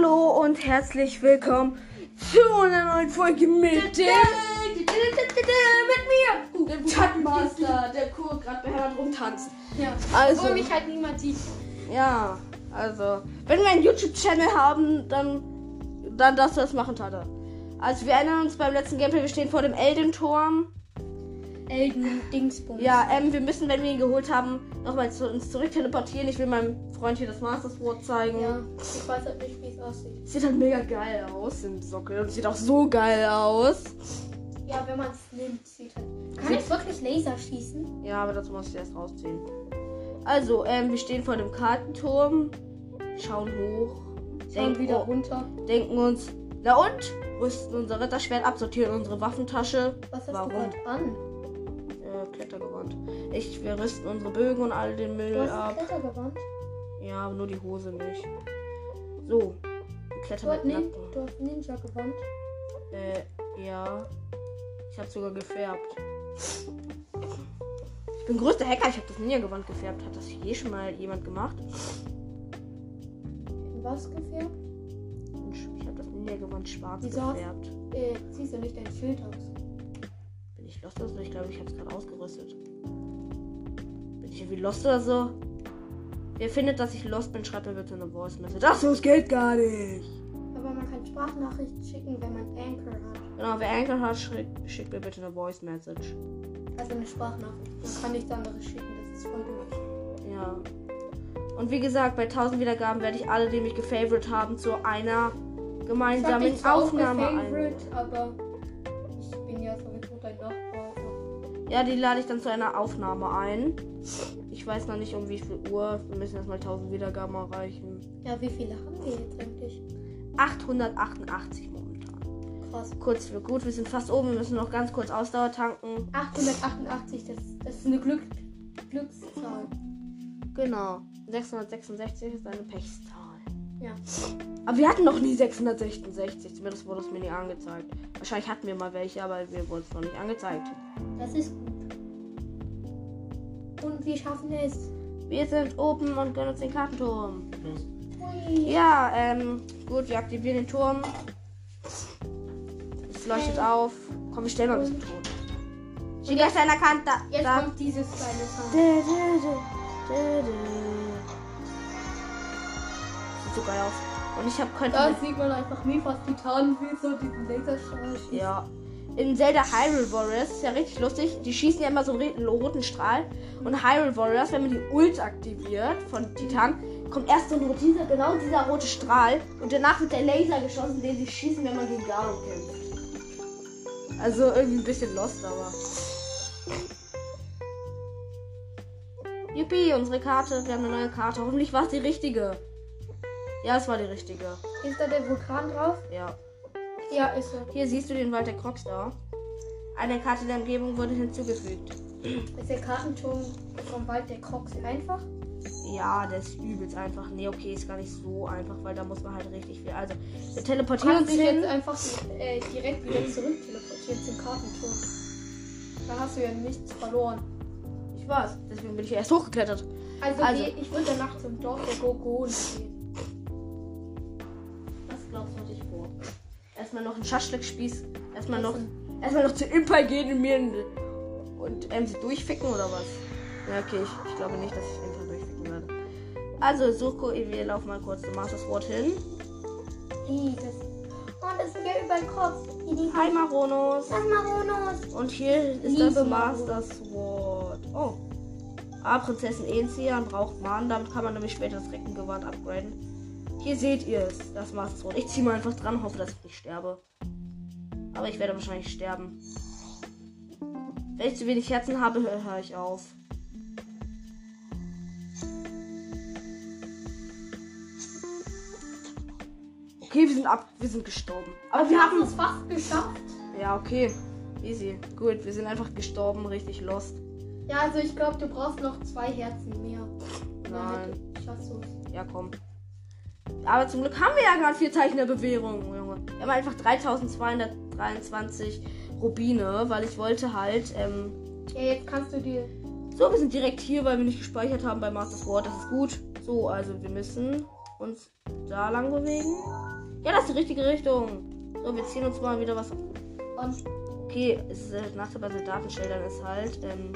Hallo und herzlich willkommen zu einer neuen Folge mit dem mit mir. dem Chatmaster, der cool gerade bei Hermann rumtanzt. Ja. Also- Obwohl mich halt niemand sieht. Ja, also, wenn wir einen YouTube-Channel haben, dann, dann darfst du das machen, Tata. Also, wir erinnern uns beim letzten Gameplay, wir stehen vor dem Eldenturm. Elden Dingsbums. Ja, ähm, wir müssen, wenn wir ihn geholt haben, nochmal zu uns zurück teleportieren. Ich will meinem Freund hier das Master Sword zeigen. Ja. Ich weiß halt nicht, wie es aussieht. Sieht halt mega geil aus im Sockel sieht auch so geil aus. Ja, wenn man es nimmt, sieht halt. Kann ich wirklich Laser schießen? Ja, aber dazu muss ich erst rausziehen. Also, ähm, wir stehen vor dem Kartenturm, schauen hoch, Schauen denken, wieder runter. denken uns, na und? Rüsten unser Ritterschwert ab, sortieren unsere Waffentasche. Was hast Warum? du gerade an? Äh, Klettergewand. Ich, wir rüsten unsere Bögen und all den Müll Du hast ab. Klettergewand. Ja, aber nur die Hose nicht. So. Hast, mit Nin Nacken. du hast Ninja-Gewand. Äh, ja. Ich habe sogar gefärbt. Ich bin größter Hacker, ich habe das Ninja-Gewand gefärbt. Hat das je schon mal jemand gemacht? Was gefärbt? Ich habe das Ninja-Gewand schwarz Wieso hast- gefärbt. Äh, siehst du nicht dein Schild aus? Ich lost oder so? Ich glaube, ich habe es gerade ausgerüstet. Bin ich irgendwie lost oder so? Wer findet, dass ich lost bin, schreibt mir bitte eine Voice Message. Ach so, es geht gar nicht. Aber man kann Sprachnachrichten schicken, wenn man Anchor hat. Genau, wer Anchor hat, schickt, schickt mir bitte eine Voice Message. Also eine Sprachnachricht. Man kann nicht andere schicken, das ist voll doof. Ja. Und wie gesagt, bei 1000 Wiedergaben werde ich alle, die mich gefavorit haben, zu einer Ich gemeinsamen Aufnahme ein. Ja, die lade ich dann zu einer Aufnahme ein. Ich weiß noch nicht um wie viel Uhr. Wir müssen erstmal 1000 Wiedergaben erreichen. Ja, wie viele haben wir jetzt eigentlich? 888 momentan. Krass. Kurz für gut, wir sind fast oben. Wir müssen noch ganz kurz Ausdauer tanken. 888, das, das ist eine Glück, Glückszahl. Genau. 666 ist eine Pechzahl. Ja. Aber wir hatten noch nie 666. Zumindest wurde es mir nie angezeigt. Wahrscheinlich hatten wir mal welche, aber wir wurden es noch nicht angezeigt. Das ist gut. Und wir schaffen es. Wir sind oben und gönnen uns den Kartenturm. Hui. Ja, ähm, gut, wir aktivieren den Turm. Es leuchtet auf. Komm, wir stellen mal ein bisschen tot. Steht gleich einer Kante. Jetzt da. kommt dieses kleine Sound. So geil aus. Und ich hab könnte. Da sieht man einfach Mifas Titan, wie so diesen Laserstrahl. Ja. In Zelda Hyrule Warriors ist ja richtig lustig. Die schießen ja immer so einen ro- roten Strahl. Und Hyrule Warriors, wenn man die Ult aktiviert von Titan, kommt erst so ein dieser, genau dieser rote Strahl. Und danach wird der Laser geschossen, den sie schießen, wenn man gegen Ganon kämpft. Also irgendwie ein bisschen lost, aber. Yippie, unsere Karte. Wir haben eine neue Karte. Hoffentlich war es die richtige. Ja, es war die richtige. Ist da der Vulkan drauf? Ja. Ja, ist er. Hier siehst du den Wald der Crocs da. Eine Karte der Umgebung wurde hinzugefügt. Ist der Kartenturm vom Wald der Crocs einfach? Ja, der ist übelst einfach. Nee, okay, ist gar nicht so einfach, weil da muss man halt richtig viel. Also, wir teleportieren uns hin. jetzt einfach äh, direkt wieder zurück teleportieren zum Kartenturm. Da hast du ja nichts verloren. Ich weiß, deswegen bin ich erst hochgeklettert. Also, Also- geh- ich würde danach zum Dorf der Gorgonen gehen. Einen Schaschlik-Spieß. Erstmal noch, erstmal noch zu Impai gehen und mir und ähm, sie durchficken oder was? Ja, okay, ich, ich glaube nicht, dass ich Impai durchficken werde. Also, Suko, wir laufen mal kurz zum Master Sword hin. Das sind ja überall Crocs. Hier die Hi, Maronos. Das Maronos. Und hier ist Liebe das. Master Sword. Oh. Ah, Prinzessin Enzia braucht Mahn. Damit kann man nämlich später das Reckengewand upgraden. Hier seht ihr es, das Sword. Ich ziehe mal einfach dran, hoffe, dass ich nicht sterbe. Aber ich werde wahrscheinlich sterben. Wenn ich zu wenig Herzen habe, höre hör ich auf. Okay, wir sind ab, wir sind gestorben. Aber wir haben es fast geschafft. ja, okay. Easy. Gut, wir sind einfach gestorben, richtig lost. Ja, also ich glaube, du brauchst noch zwei Herzen mehr. Nein. Damit schaffst du es. Ja, komm. Aber zum Glück haben wir ja gerade vier Zeichen der Bewährung, Junge. Wir haben einfach 3223 Rubine, weil ich wollte halt, ähm, Ja, jetzt kannst du dir. so, wir sind direkt hier, weil wir nicht gespeichert haben bei Master Sword. Das ist gut. So, also wir müssen uns da lang bewegen. Ja, das ist die richtige Richtung. So, wir ziehen uns mal wieder was. Und Okay, es ist halt Nachteil bei Soldatenschildern ist halt, ähm,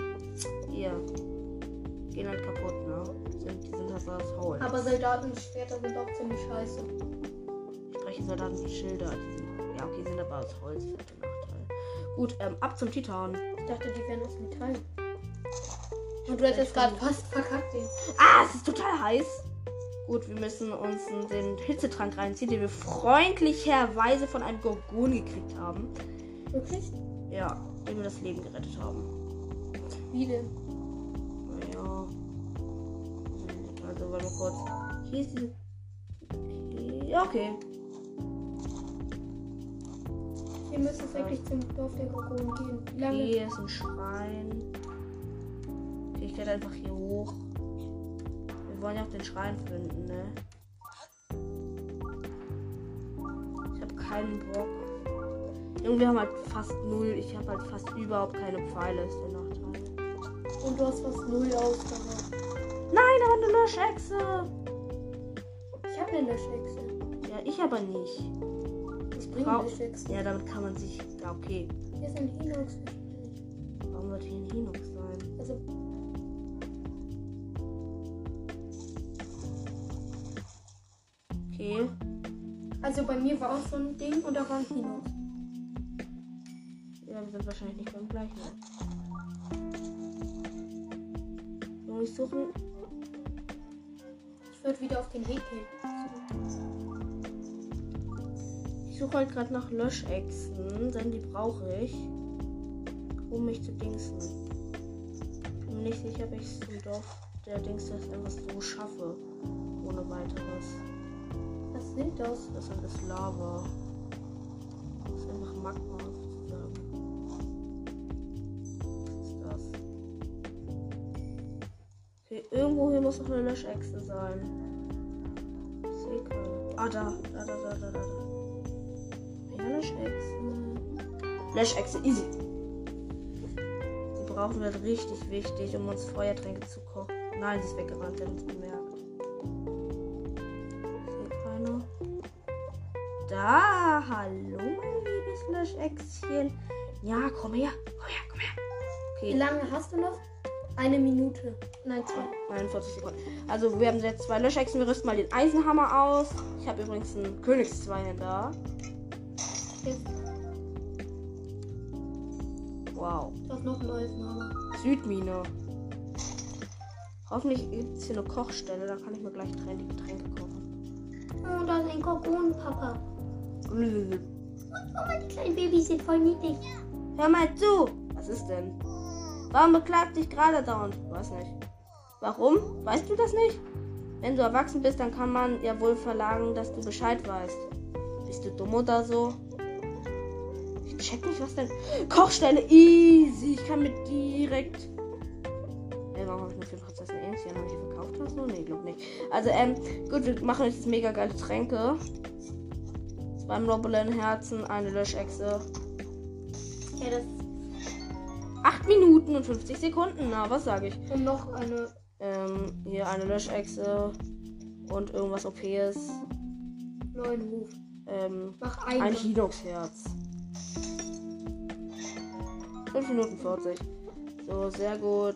hier. Gehen halt kaputt, ne? Sind halt aus Holz. aber Soldatenschwerter sind auch ziemlich scheiße. Ich spreche Soldatenschilder. Ja, okay, sind aber aus Holz. Das. Gut, ähm, ab zum Titan. Ich dachte, die wären aus Metall. Und du hättest gerade fast verkackt den. Ah, es ist total heiß. Gut, wir müssen uns den Hitzetrank reinziehen, den wir freundlicherweise von einem Gorgon gekriegt haben. Wirklich? Ja, dem wir das Leben gerettet haben. Wie denn? Kurz. Hier ist diese. Ja, okay. Wir müssen wirklich zum Dorf der Gorgonen gehen. Lange? Hier ist ein Schrein. Okay, ich werde einfach hier hoch. Wir wollen ja auch den Schrein finden, ne? Ich habe keinen Bock. Irgendwie wir haben halt fast null. Ich habe halt fast überhaupt keine Pfeile, ist der Nachteil. Und du hast fast null Ausdauer. Nein, aber eine Löschechse. Ich habe eine Löschechse. Ja, ich aber nicht. Ich bringe Frau- Löschechsen. Ja, damit kann man sich. Ja, okay. Hier ist ein Hinox. Warum wird hier ein Hinox sein? Also, Okay. also bei mir war auch so ein Ding und da war ein Hinox. Ja, wir sind wahrscheinlich nicht beim gleichen. Ich suche. Wieder auf den Weg gehen. Ich suche halt gerade nach Löschechsen, denn die brauche ich, um mich zu dingsen. Bin nicht sicher, ob ich es Dorf der Dings das einfach so schaffe. Ohne weiteres. Was sind das? Das ist alles Lava. Das ist einfach Magma sozusagen. Was ist das? Okay, irgendwo hier muss noch eine Löschechse sein. Da. Da, da, da, da, da. da. Löschechse. Löschechse, easy. Die brauchen wir richtig wichtig, um uns Feuertränke zu kochen. Nein, sie ist weggerannt, der hat uns bemerkt. Sehe keine. Da, hallo, mein liebes Löschechschen. Ja, komm her, komm her, komm her. Wie Okay, lange hast du noch? Eine Minute. Nein, zwei. 49 Sekunden. Also, wir haben jetzt zwei Löschechsen. Wir rüsten mal den Eisenhammer aus. Ich habe übrigens einen. Jetzt. Wow. Du hast noch ein neues Name. Südmine. Hoffentlich gibt es hier eine Kochstelle. Da kann ich mir gleich drei die Getränke kochen. Oh, da ist ein Gorgon, Papa. Hör Oh, meine kleinen Babys sind voll niedlich. mal zu. Was ist denn? Warum beklagt dich gerade dauernd? Weiß nicht. Warum? Weißt du das nicht? Wenn du erwachsen bist, dann kann man ja wohl verlangen, dass du Bescheid weißt. Bist du dumm oder so? Ich check nicht, was denn. Kochstelle, easy. Ich kann mir direkt. Ey, warum habe ich nur für Prinzessin Ähnchen? Habe ich verkauft oder so? Nee, glaub nicht. Also, ähm, gut, wir machen jetzt mega geile Tränke. Zwei Noblin-Herzen, eine Löschechse. Ja, das. 8 Minuten und 50 Sekunden. Na, was sage ich? Und noch eine. Ähm, hier eine Löschechse und irgendwas OPs. neuen Ruf. Ähm, Mach ein eine. Hinox-Herz. 5 Minuten 40. So, sehr gut.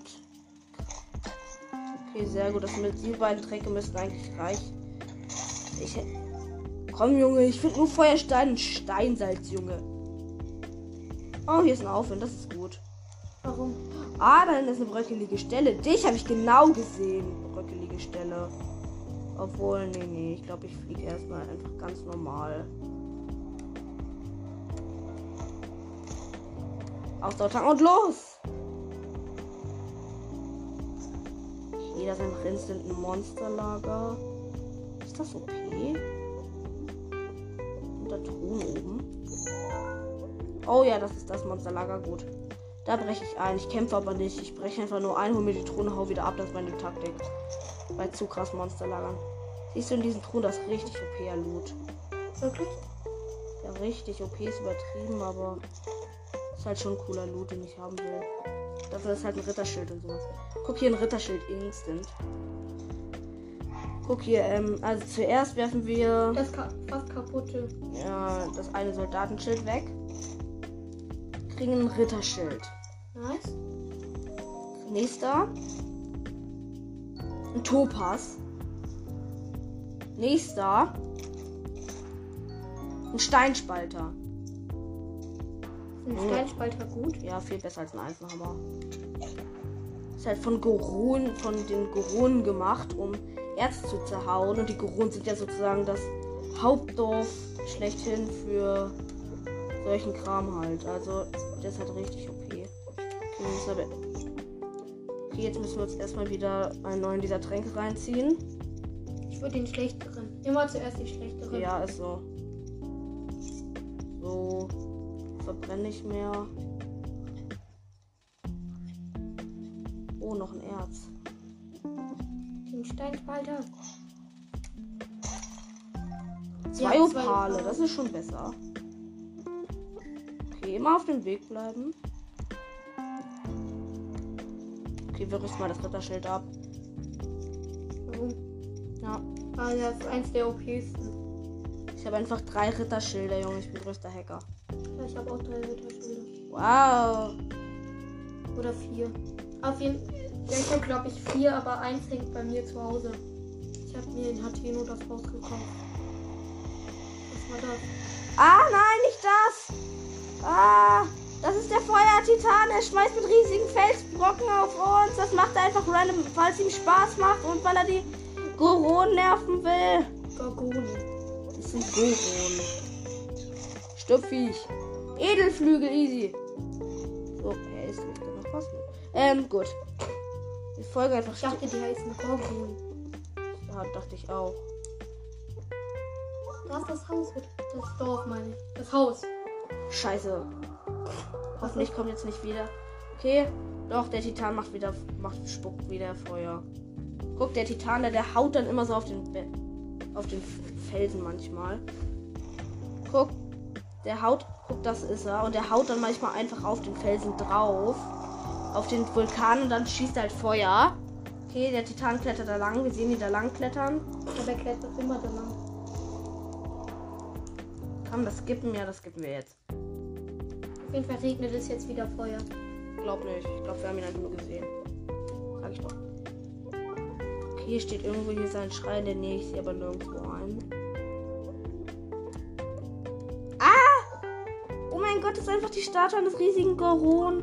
Okay, sehr gut. Das mit die beiden Tränke müssten eigentlich reichen. Ich. Komm, Junge, ich finde nur Feuerstein und Steinsalz, Junge. Oh, hier ist ein Aufwind, das ist gut. Warum? Ah, da hinten ist eine bröckelige Stelle. Dich habe ich genau gesehen. Bröckelige Stelle. Obwohl, nee, nee. Ich glaube, ich fliege erstmal einfach ganz normal. Ausdauertank und los! Das ist einfach instant ein Monsterlager. Ist das okay? Und da Truhen oben. Oh ja, das ist das Monsterlager. Gut. Da breche ich ein. Ich kämpfe aber nicht. Ich breche einfach nur ein, hole mir die Truhen, hau wieder ab. Das ist meine Taktik. Bei zu krass Monsterlagern. Siehst du in diesen Truhen das ist richtig OP Loot. Wirklich? Ja, richtig OP ist übertrieben, aber ist halt schon ein cooler Loot, den ich haben will. Dafür ist halt ein Ritterschild und sowas. Guck hier ein Ritterschild instant. Guck hier, ähm, also zuerst werfen wir Das ka fast kaputte. ja, das eine Soldatenschild weg. Kriegen ein Ritterschild. Nice. Nächster. Ein Topaz. Nächster. Ein Steinspalter. Ein Oh. Steinspalter gut. Ja, viel besser als ein Eisenhammer. Ist halt von Goron, von den Goronen gemacht, um Erz zu zerhauen. Und die Goronen sind ja sozusagen das Hauptdorf schlechthin für solchen Kram halt. Also, ist halt richtig jetzt müssen wir uns erstmal wieder einen neuen dieser Tränke reinziehen. Ich würde den schlechteren. Immer zuerst die schlechteren. Ja, ist so. So. Verbrenne ich mehr. Oh, noch ein Erz. Den Steinspalter. Zwei Ja, Opale. das ist schon besser. Okay, immer auf dem Weg bleiben. Okay, wir rüsten mal das Ritterschild ab. Warum? Ja, Ah, das ist eins der OPsten. ich habe einfach drei Ritterschilder, Junge. Ich bin größter Hacker. Ja, ich habe auch drei Ritterschilder. Wow. Oder vier. Auf jeden Fall. Ich habe glaube ich vier, aber eins hängt bei mir zu Hause. Ich habe mir in Hateno das Haus gekauft. Was war das? Ah, nein, nicht das. Ah, das ist der Feuertitan. Er schmeißt mit riesigen Felsbrocken auf uns. Das macht er einfach random, weil es ihm Spaß macht und weil er die Goronen nerven will. Gorgone. Das sind Goronen. Stupfviech. Edelflügel, easy. So, er ist nicht noch was. Ähm, gut. Die Folge einfach Ich dachte, die heißen Gorgon. Ja, dachte ich auch. Da ist das Haus. Das Dorf, meine ich. Das Haus. Scheiße. Hoffentlich kommt jetzt nicht wieder. Okay. Doch, der Titan macht wieder, macht, spuckt wieder Feuer. Guck, der Titan, der, der haut dann immer so auf den, Be auf den Felsen manchmal. Guck, der haut, guck, das ist er. Und der haut dann manchmal einfach auf den Felsen drauf. Auf den Vulkan und dann schießt er halt Feuer. Okay, der Titan klettert da lang. Wir sehen ihn da lang klettern. Aber er klettert immer da lang. Komm, das skippen ja, das skippen wir jetzt. Jeden Fall regnet es jetzt wieder Feuer. Glaub nicht. Ich glaube, wir haben ihn einfach nur gesehen. Sag ich doch. Okay, hier steht irgendwo hier sein Schrei in der Nähe. Ich sehe aber nirgendwo ein. Ah! Oh mein Gott, das ist einfach die Statue eines riesigen Goron.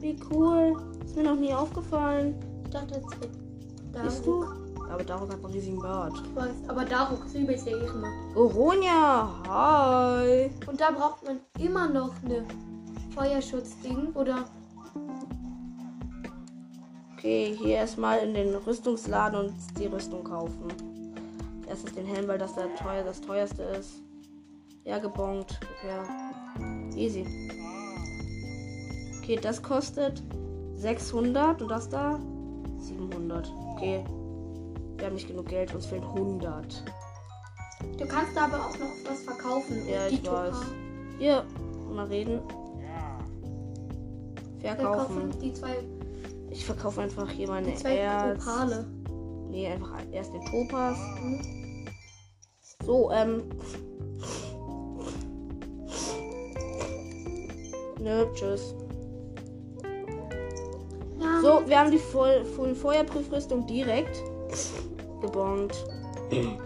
Wie cool. Ist mir noch nie aufgefallen. Ich dachte, es wird Bist du? Aber Daruk hat einen riesigen Bart. Ich weiß, aber Daruk ist übelst der Ehrenmann. Goronia, hi. Und da braucht man immer noch eine Feuerschutzding oder Okay, hier erstmal in den Rüstungsladen und die Rüstung kaufen. Erstes den Helm, weil das der teuer, das teuerste ist. Ja, gebongt. Ja. Easy. Okay, das kostet 600 und das da 700. Okay. Wir haben nicht genug Geld, uns fehlen 100. du kannst aber auch noch was verkaufen. Ja, ich weiß. Hier, mal reden. Verkaufen. Verkaufen die zwei, Ich verkaufe einfach hier meine zwei Erz. Opale. Nee, einfach erst den Topaz. Mhm. So, ähm. Nö, tschüss. Ja, So, wir haben die Voll Full Feuerprüfrüstung direkt gebongt.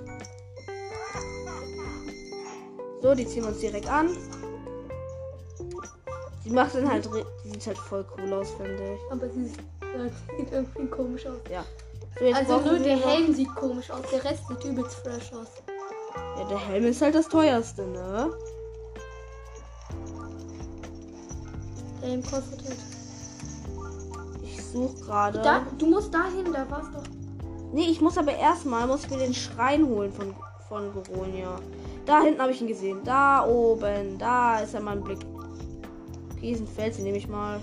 So, die ziehen wir uns direkt an. Die macht dann halt, die sieht halt voll cool aus, finde ich. aber sie sieht sieht irgendwie komisch aus. So, jetzt Also nur der Helm sieht komisch aus, der Rest sieht übelst fresh aus. Ja, der Helm ist halt das teuerste, ne? Der Helm kostet halt. Ich suche gerade. Du musst dahin, da war's doch. Nee, ich muss aber erstmal muss mir den Schrein holen von, von Goronia. Da hinten habe ich ihn gesehen. Da oben. Da ist er mein Blick. Diesen Fels, den nehme ich mal.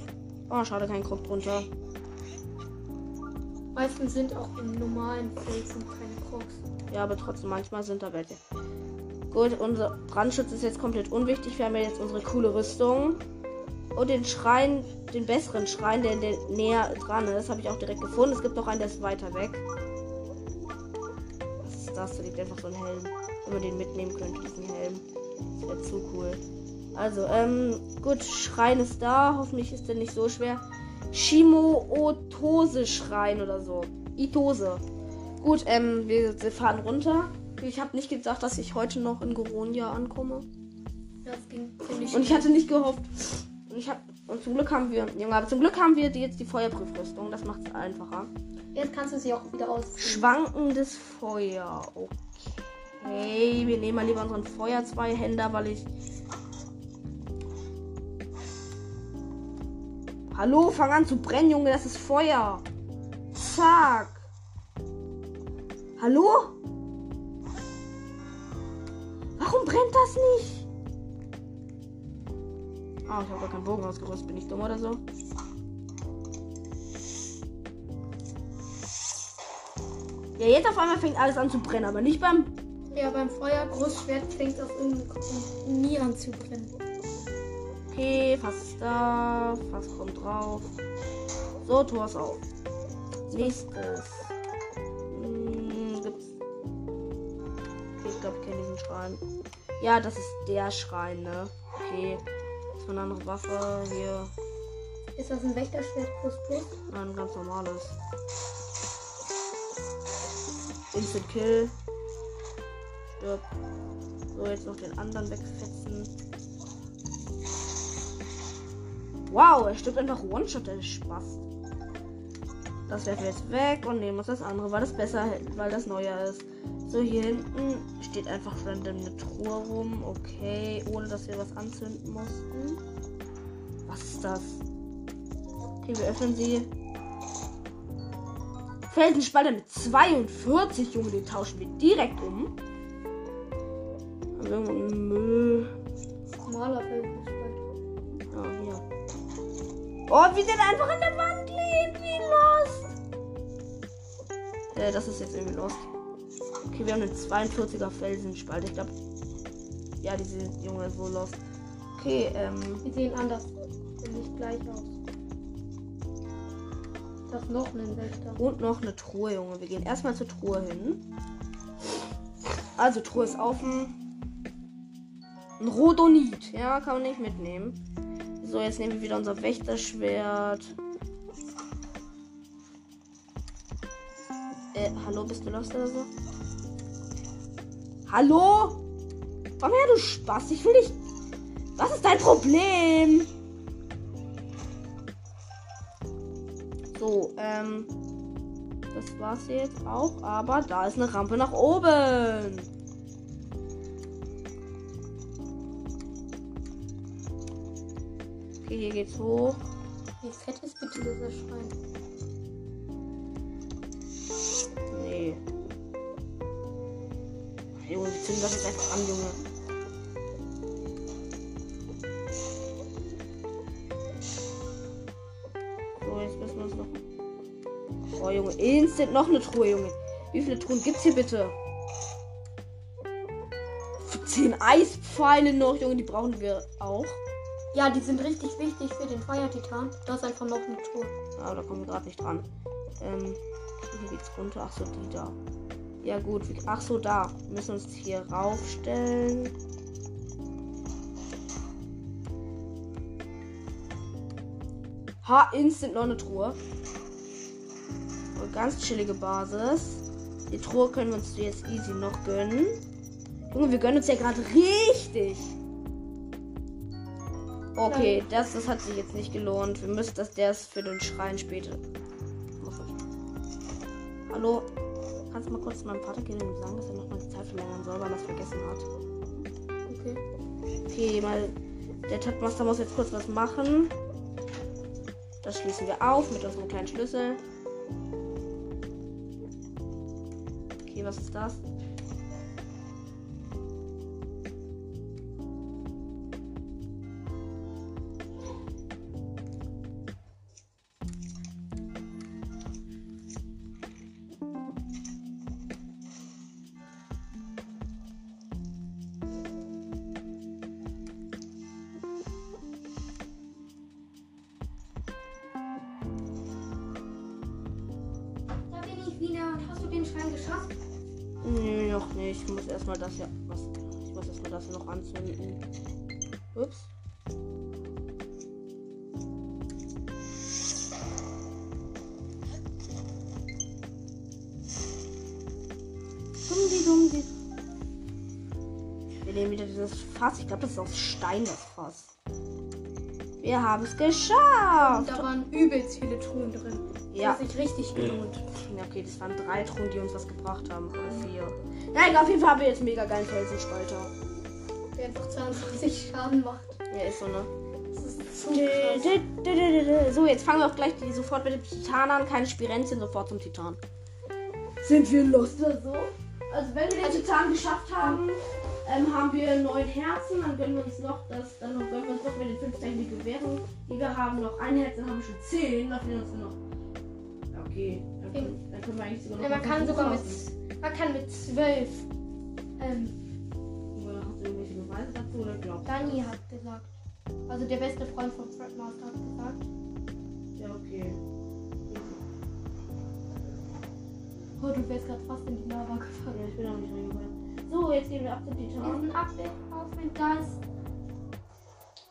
Oh, schade, kein Krog drunter. Meistens sind auch im normalen Felsen keine Crocs. Ja, aber trotzdem, manchmal sind da welche. Gut, unser Brandschutz ist jetzt komplett unwichtig. Wir haben ja jetzt unsere coole Rüstung. Und den Schrein, den besseren Schrein, der, der näher dran ist, habe ich auch direkt gefunden. Es gibt noch einen, der ist weiter weg. ist das? Da liegt einfach so ein Helm. Wenn man den mitnehmen könnte, diesen Helm. Das wäre zu cool. Also, ähm, gut, Schrein ist da. Hoffentlich ist der nicht so schwer. Shimo-Otose-Schrein oder so. Itose. Gut, ähm, wir, wir fahren runter. Ich habe nicht gedacht, dass ich heute noch in Goronia ankomme. Das ging ziemlich Und ich hatte nicht gehofft. Und ich habe und zum Glück haben wir, Junge, aber zum Glück haben wir die, jetzt die Feuerprüfrüstung. Das macht es einfacher. Jetzt kannst du sie auch wieder ausziehen. Schwankendes Feuer. Okay. Wir nehmen mal lieber unseren Feuerzweihänder, weil ich. Hallo, fang an zu brennen, Junge. Das ist Feuer. Fuck. Hallo? Warum brennt das nicht? Ah, ich habe gar keinen Bogen ausgerüstet. Bin ich dumm oder so? Ja, jetzt auf einmal fängt alles an zu brennen, aber nicht beim. Ja, beim Feuer Großschwert fängt es nie an zu brennen. Okay, Fass ist da. Fass kommt drauf. So, Tor ist auf. Nächstes. Hm, gibt's. Okay, ich glaube, ich kenne diesen Schrein. Ja, das ist der Schrein, ne? Okay. Das ist eine andere Waffe. Hier. Ist das ein Wächterschwert plus plus? Nein, ein ganz normales. Instant Kill. Stirb. So, jetzt noch den anderen wegfetzen. Wow, er stirbt einfach One-Shot, der Spaß. Das werfen wir jetzt weg und nehmen uns das andere, weil das besser, weil das neuer ist. So, hier hinten steht einfach random eine Truhe rum. Okay, ohne dass wir was anzünden mussten. Was ist das? Okay, wir öffnen sie. Felsenspalter mit 42, Junge, den tauschen wir direkt um. Irgendeinen Müll. Normaler Felsenspalt. Oh, wie der da einfach an der Wand liegt. Wie los. Äh, das ist jetzt irgendwie los. Okay, wir haben einen 42er Felsenspalt. Ich glaube. Ja, diese Junge ist wohl los. Okay, ähm. Die sehen anders, sehen nicht gleich aus. Das ist noch ein Wächter. Und noch eine Truhe, Junge. Wir gehen erstmal zur Truhe hin. Also, Truhe ist offen. Ein Rodonit. Ja, kann man nicht mitnehmen. So, jetzt nehmen wir wieder unser Wächterschwert. Äh, hallo, bist du lost oder so? Hallo? Komm her, du Spaß. Ich will dich. Was ist dein Problem? So, ähm. Das war's jetzt auch. Aber da ist eine Rampe nach oben. Okay, hier geht's hoch. Wie fett ist bitte dieser Schrein? Nee. Junge, wir zünden das jetzt einfach an, Junge. So, jetzt müssen wir uns noch. Oh, Junge, instant noch eine Truhe, Junge. Wie viele Truhen gibt's hier bitte? Zehn Eispfeile noch, Junge, die brauchen wir auch. Ja, die sind richtig wichtig für den Feuertitan. Da ist einfach noch eine Tour. Aber da kommen wir gerade nicht dran. Ähm, hier geht's runter. Ach so, die da. Ja gut, wir- ach so, da. Wir müssen uns hier raufstellen. Ha, instant noch eine Truhe. Eine ganz chillige Basis. Die Truhe können wir uns jetzt easy noch gönnen. Junge, wir gönnen uns ja gerade richtig. Okay, das, das hat sich jetzt nicht gelohnt. Wir müssen das, der ist für den Schrein später. Hallo? Kannst du mal kurz meinem Vater gehen und sagen, dass er nochmal die Zeit verlängern soll, weil er es vergessen hat? Okay. Okay, mal. Der Tabmaster muss jetzt kurz was machen. Das schließen wir auf mit unserem kleinen Schlüssel. Okay, was ist das? Ist aus Stein, das Fass. Wir haben es geschafft. Und da waren übelst viele Truhen drin. Das Ja. hat sich richtig gelohnt. Ja, okay, das waren drei Truhen, die uns was gebracht haben. Oder vier. Nein, auf jeden Fall haben wir jetzt mega geilen Felsenspalter. Der einfach 22 Schaden macht. Ja, ist so, ne? Das krass. So, jetzt fangen wir auch gleich die, sofort mit dem Titan an. Keine Spirenzien, sofort zum Titan. Sind wir lost oder so? Also, wenn wir den Titan geschafft haben, ähm, haben wir neun Herzen. Dann gönnen wir uns noch das, dann noch gönnen wir uns noch mit den fünf technischen Währungen, die wir haben, noch ein Herz. Dann haben wir schon zehn. Dann fehlen uns noch. Okay, dann können, dann können wir eigentlich sogar noch. Ja, man kann sogar mit, man kann mit 12. Ähm, Oder Hast du irgendwelche Beweise dazu oder glaubst du? Dani hat gesagt. Also der beste Freund von Fred Master hat gesagt. Ja, okay. Oh, du wärst gerade fast in die Lava gefallen. Ja, ich bin auch nicht reingefallen. So, jetzt gehen wir ab zum Wir Titan. sind auf mit Geist.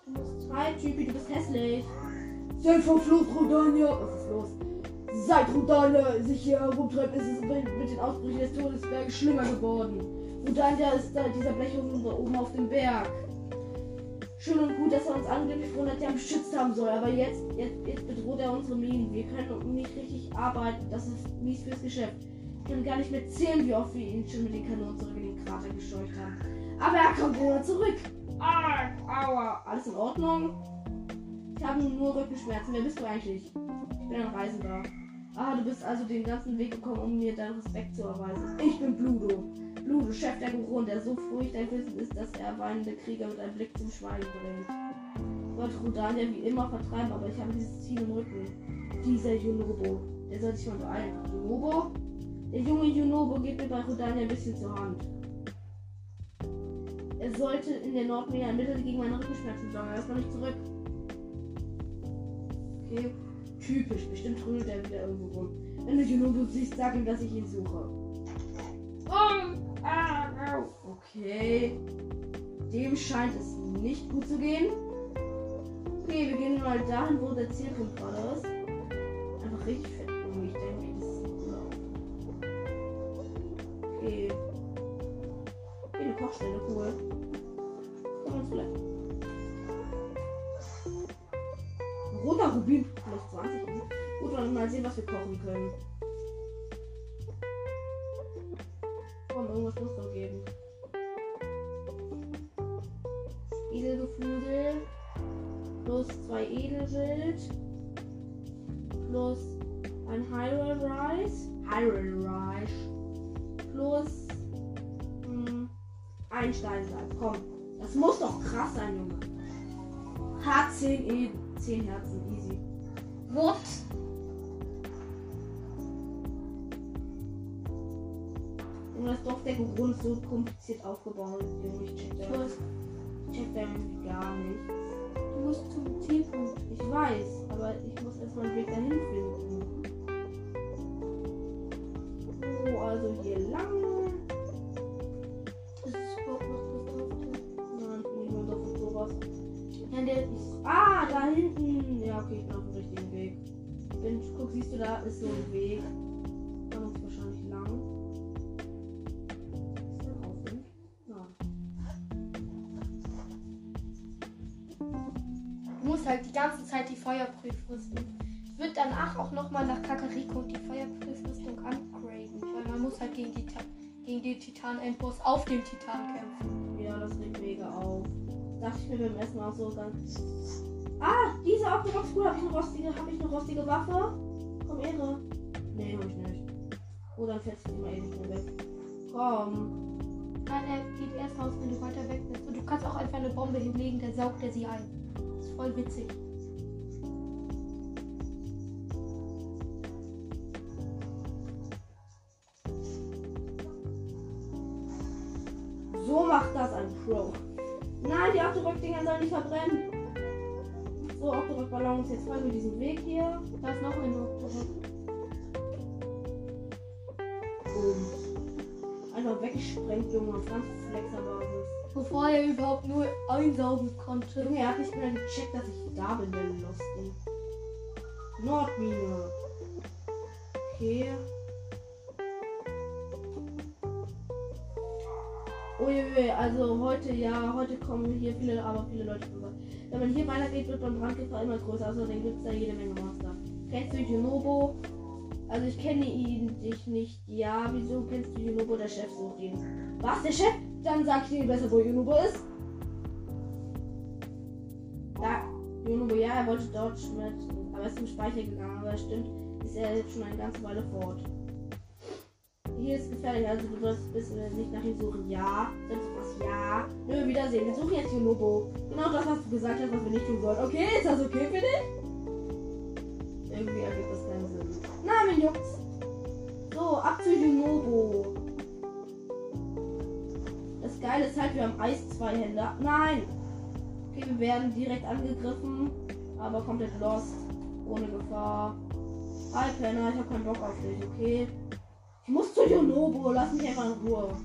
Du musst Hi, Typi, du bist hässlich. Seid verflucht, Rodania. Was ist los? Seit Rodania sich hier herumtreibt, ist es mit mit den Ausbrüchen des Todesberges schlimmer geworden. Rodania ist da dieser Blechhund da oben auf dem Berg. Schön und gut, dass er uns angeblich vor 100 Jahren beschützt haben soll, aber jetzt, jetzt, jetzt bedroht er unsere Minen. Wir können nicht richtig arbeiten. Das ist mies fürs Geschäft. Ich kann gar nicht mehr zählen, wie oft wir ihn schon mit den Kanonen zurück in den Krater gescheucht haben. Aber er kommt wieder zurück. Ah, aua. Alles in Ordnung? Ich habe nur Rückenschmerzen. Wer bist du eigentlich? Ich bin ein Reisender. Ah, du bist also den ganzen Weg gekommen, um mir deinen Respekt zu erweisen. Ich bin Bludo. Bludo, Chef der Goron, der so furchteinflößend ist, dass er weinende Krieger mit einem Blick zum Schweigen bringt. Ich wollte Rodania wie immer vertreiben, aber ich habe dieses Ziel im Rücken. Dieser Junobo. Der soll sich mal beeilen. Junobo? Der junge Junobo geht mir bei Rodania ein bisschen zur Hand. Er sollte in der Nordmeer ein Mittel gegen meine Rückenschmerzen sorgen. Er ist noch nicht zurück. Okay. Typisch. Bestimmt trödelt er wieder irgendwo rum. Wenn du Junobo siehst, sag ihm, dass ich ihn suche. Oh, ah, au. Okay. Dem scheint es nicht gut zu gehen. Okay, wir gehen mal dahin, wo der Zielpunkt gerade ist. Einfach richtig Okay. Okay, eine Kochstelle, cool. Komm uns vielleicht. Roter Rubin plus 20. Gut, dann mal sehen, was wir kochen können. Aber ich muss erstmal einen Weg dahin finden. So, also hier lang. Das ist überhaupt noch das. Nein, ich mehr auf sowas. Ja, der ist. Ah, da hinten. Ja, okay, ich bin auf dem richtigen Weg. Wenn, guck, siehst du, da ist so ein Weg. Da muss ich wahrscheinlich lang. Feuerprüfrüstung. Ich würde danach auch nochmal nach Kakariko und die Feuerprüfrüstung upgraden. Weil man muss halt gegen die, Ta gegen den Titan-Endboss auf dem Titan kämpfen. Ja, das regt mega auf. Dachte ich mir beim ersten Mal auch so ganz. Ah, diese Octorox-Kuh habe ich eine rostige, habe ich eine rostige Waffe? Komm, Ehre. Nee, hab ich nicht. Oh, dann fällst du die mal eh mehr weg. Komm. Nein, er geht erst raus, wenn du weiter weg bist. Und du kannst auch einfach eine Bombe hinlegen, dann saugt er sie ein. Das ist voll witzig. So macht das ein Pro. Nein, die Octorok-Dinger sollen nicht verbrennen. So, Octorok-Ballons, jetzt folgen wir diesen Weg hier. Da ist noch ein Oktorok. Boom. einfach weggesprengt, Junge, auf ganz Flexerbasis. Bevor er überhaupt nur einsaugen konnte. Junge, er hat nicht mehr gecheckt, dass ich da bin, der Lustig. Nordmine. Okay. Uiuiui, also heute, ja, heute kommen hier viele, aber viele Leute rüber. Wenn man hier weitergeht, wird beim Brandgefahr immer größer. Außerdem gibt es da jede Menge Monster. Kennst du Junobo? Also ich kenne ihn dich nicht. Ja, wieso kennst du Junobo? Der Chef sucht ihn. Was, der Chef? Dann sag ich dir besser, wo Junobo ist. Ja, Junobo, ja, er wollte dort mit, aber ist zum Speicher gegangen. Aber stimmt, ist er jetzt schon eine ganze Weile fort. Hier ist gefährlich, also du sollst bis nicht nach ihm suchen. Ja. Sonst was? Ja. Nö, Wiedersehen. Wir suchen jetzt Junobo. Genau das, was du gesagt hast, was wir nicht tun sollen. Okay, ist das okay für dich? Irgendwie ergibt das keinen Sinn. Na, mein Jungs. So, ab zu Junobo. Das Geile ist halt, wir haben Eis-Zweihänder. Nein! Okay, wir werden direkt angegriffen, aber komplett lost. Ohne Gefahr. Hi, Penner, ich habe keinen Bock auf dich, okay? Junobo, lass mich einfach in Ruhe.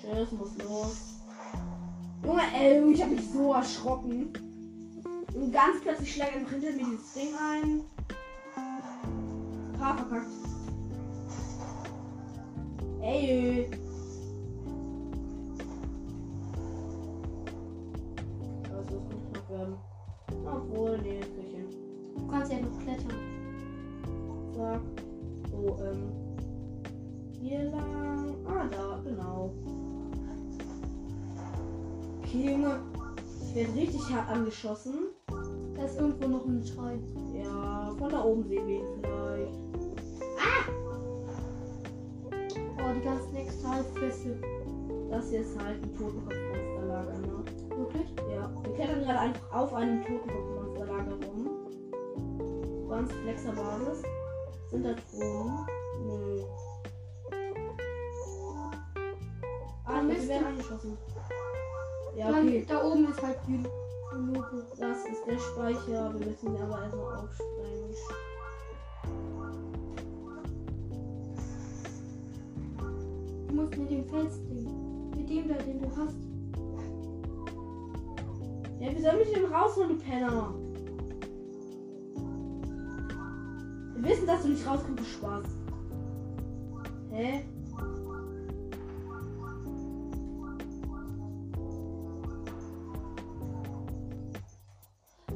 Tschüss, muss los. Junge, ey, ich habe mich so erschrocken. Und ganz plötzlich schlägt einfach hinter mir dieses Ding ein. Ah, verkackt. Ey. Das muss noch werden. Obwohl, nee, Küche. Du kannst ja noch klettern. Zack. So, ähm. Hier lang. Ah, da, genau. Okay, Junge. Ich werde richtig hart angeschossen. Da ist irgendwo noch ein Schrein. Ja, von da oben sehen wir ihn vielleicht. Oh, die ganzen Extralfässe. Das hier ist halt ein Totenkopfmonsterlager, ne? Wirklich? Ja. Wir klettern gerade einfach auf einem Totenkopfmonsterlager rum. Ganz flexer Basis. Sind da Truhen? Nö. Ah, Mist. wir werden angeschossen. Ja, okay. Da oben ist halt die Logo. Das ist der Speicher. Wir müssen ihn aber erstmal aufsprengen. Du musst mit dem Felsding. Mit dem da, den du hast. Ja, wie soll ich den rausholen, du Penner? Wir wissen, dass du nicht rauskommst, du Spaß. Hä?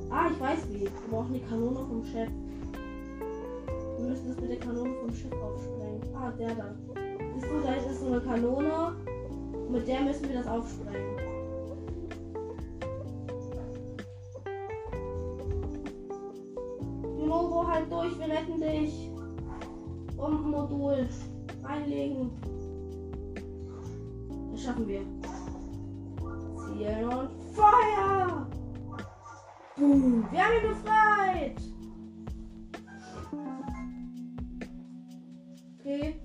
Ah, ich weiß wie. Wir brauchen die Kanone vom Chef. Wir müssen das mit der Kanone vom Schiff aufsprengen. Ah, der da. Siehst du, da ist so eine Kanone. Mit der müssen wir das aufsprengen. Retten dich. Bombenmodul reinlegen. Das schaffen wir. Zielen und Feuer! Boom, wir haben ihn befreit! Okay.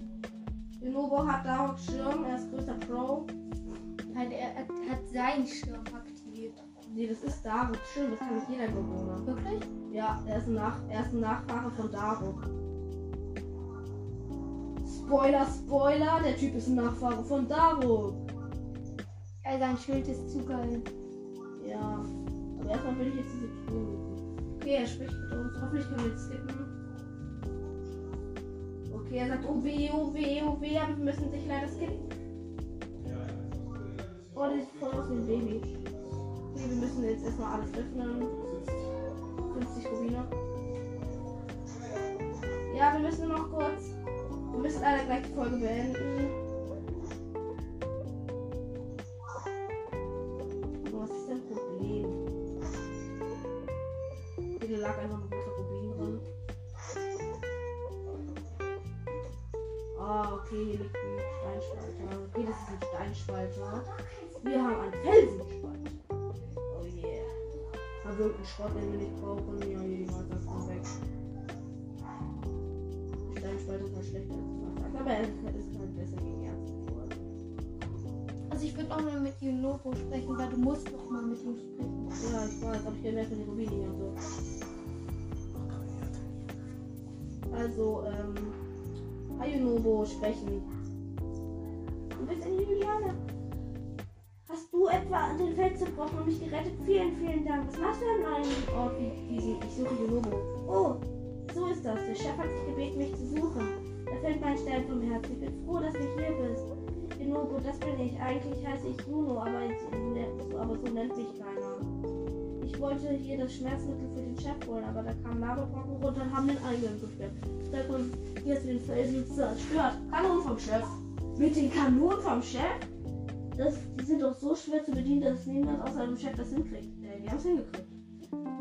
Junobo hat Darok Schirm, er ist größter Pro. Nein, er, er hat seinen Schirm aktiviert. Nee, das ist Darok Schirm, das kann nicht jeder Bewohner. Wirklich? Er ist ein, Nach er ist ein Nachfahre von Daruk. Spoiler, Spoiler, der Typ ist ein Nachfahre von Daruk. Ja, sein Schild ist zu geil. Ja, aber erstmal will ich jetzt diese Truhe. Okay, er spricht mit uns. Hoffentlich können wir jetzt skippen. Okay, er sagt, oh weh, oh weh, oh weh, aber wir müssen sich leider skippen. Oh, das sieht voll aus ein Baby. Okay, wir müssen jetzt erstmal alles öffnen. 50 Rubine. Ja, wir müssen noch kurz. Wir müssen leider gleich die Folge beenden. Irgendein Schrott, den wir nicht brauchen. Ja, hier die Monster kommen weg. Steinspalter ist halt schlechter als. Aber er ist halt besser gegen Erz. Also ich würde auch mal mit Junobo sprechen, weil du musst noch mal mit ihm sprechen. Ja, ich weiß, aber ich kenne mehr von den Rubinen und so. Also, ähm, Ayunobo sprechen. Etwa den Feld zerbrochen und mich gerettet? Vielen, vielen Dank. Was machst du an einem Ort wie diesem? Ich suche Junobo. Oh, so ist das. Der Chef hat dich gebeten, mich zu suchen. Da fällt mein Stein vom Herzen. Ich bin froh, dass du hier bist. Junobo, das bin ich. Eigentlich heiße ich Juno, aber, ich, aber so nennt mich keiner. Ich wollte hier das Schmerzmittel für den Chef holen, aber da kamen Lavabrocken runter und haben den Eingang gesperrt. Stefan, hier ist den Felsen zerstört. Kanonen vom Chef. Mit den Kanonen vom Chef? Das, die sind doch so schwer zu bedienen, dass niemand außer dem Chef das hinkriegt. Äh, wir haben es hingekriegt.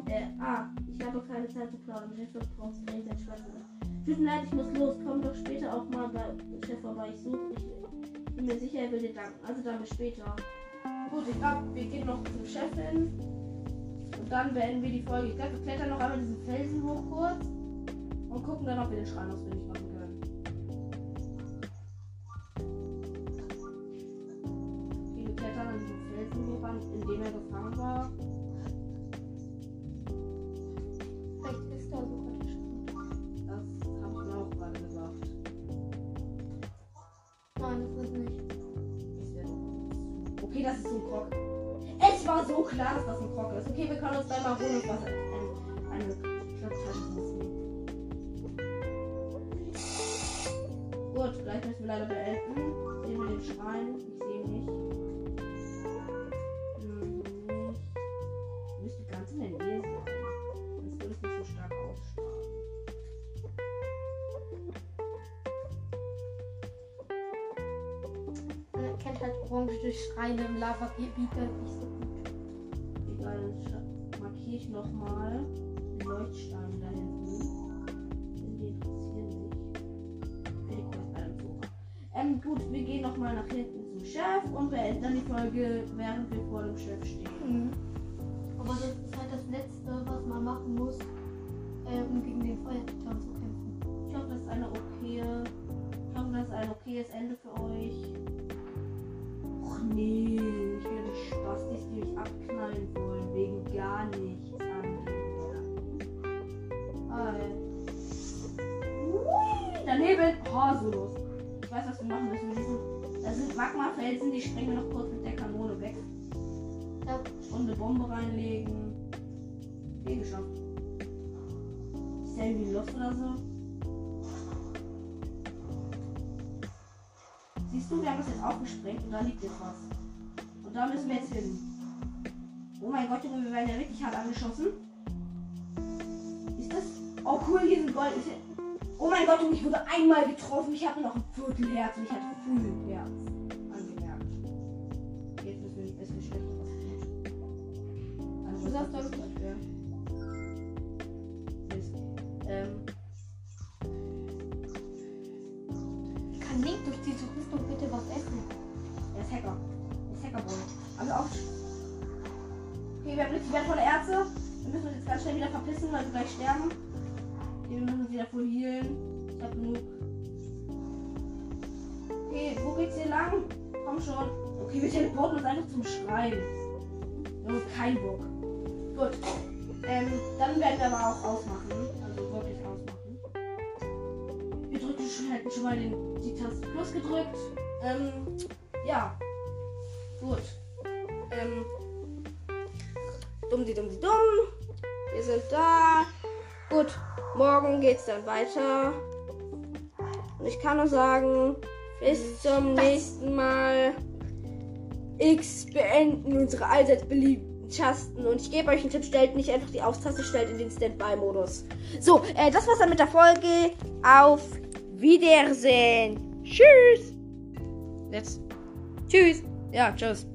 Äh, ah, ich habe keine Zeit zu plaudern. Chef braucht dringend sein Schmerzmittel. Tut mir leid, ich muss los. Komm doch später auch mal bei Chef vorbei. Ich suche dich. Bin mir sicher, er will dir danken. Also dann bis später. Gut, ich glaube, wir gehen noch zum Chef hin. Und dann beenden wir die Folge. Ich glaube, wir klettern noch einmal diesen Felsen hoch kurz. Und gucken dann, ob wir den Schrein ausfindig machen in dem er gefangen war. Vielleicht ist da sogar der Schrein. Das habe ich mir auch gerade gesagt. Nein, das ist nicht. Okay, das ist ein Krog. Es war so klar, dass das ein Krog ist. Okay, wir können uns bei Marone was ein, eine nehmen. Gut, gleich müssen wir leider beenden. Sehen wir den Schrein? Orange Schreine im Lavagebiet halt nicht so gut. Egal, dann markiere ich nochmal den Leuchtstein da hinten. Denn die interessieren mich. Die Quest bei dem. Ähm, gut, wir gehen nochmal nach hinten zum Chef und beenden dann die Folge, während wir vor dem Chef stehen. Aber das ist halt das Letzte, was man machen muss, äh, um gegen den Feuertitan zu kämpfen. Ich hoffe, das ist eine okaye. Ich hoffe, das ist ein okayes Ende für euch. Sprengen wir noch kurz mit der Kanone weg. Ja. Und eine Bombe reinlegen. Okay, geschafft. Ist ja irgendwie Luft oder so. Siehst du, wir haben das jetzt auch gesprengt und da liegt jetzt was. Und da müssen wir jetzt hin. Oh mein Gott, Junge, wir werden ja wirklich hart angeschossen. Ist das? Oh cool, hier sind Gold. Oh mein Gott, Junge, ich wurde einmal getroffen. Ich hatte noch ein Viertelherz und Also auch. Okay, wir haben richtig wertvolle Erze. Wir müssen uns jetzt ganz schnell wieder verpissen, weil wir gleich sterben. Wir müssen uns wieder voll healen. Ich hab genug. Okay, wo geht's hier lang? Komm schon. Okay, wir teleporten uns einfach zum Schrein. Wir haben keinen Bock. Gut. Ähm, dann werden wir aber auch ausmachen. Also wirklich ausmachen. Wir drücken schon, hätten schon mal den, die Taste Plus gedrückt. Ähm, ja. Gut. Ähm. Dumm, die dumm, die dumm. Wir sind da. Gut. Morgen geht's dann weiter. Und ich kann nur sagen, bis zum nächsten Mal. X beenden unsere allseits beliebten Tasten. Und ich gebe euch einen Tipp, stellt nicht einfach die Auftaste, stellt in den Standby-Modus. So, äh, das war's dann mit der Folge. Auf Wiedersehen. Tschüss. Jetzt. Tschüss. Ja, tschüss.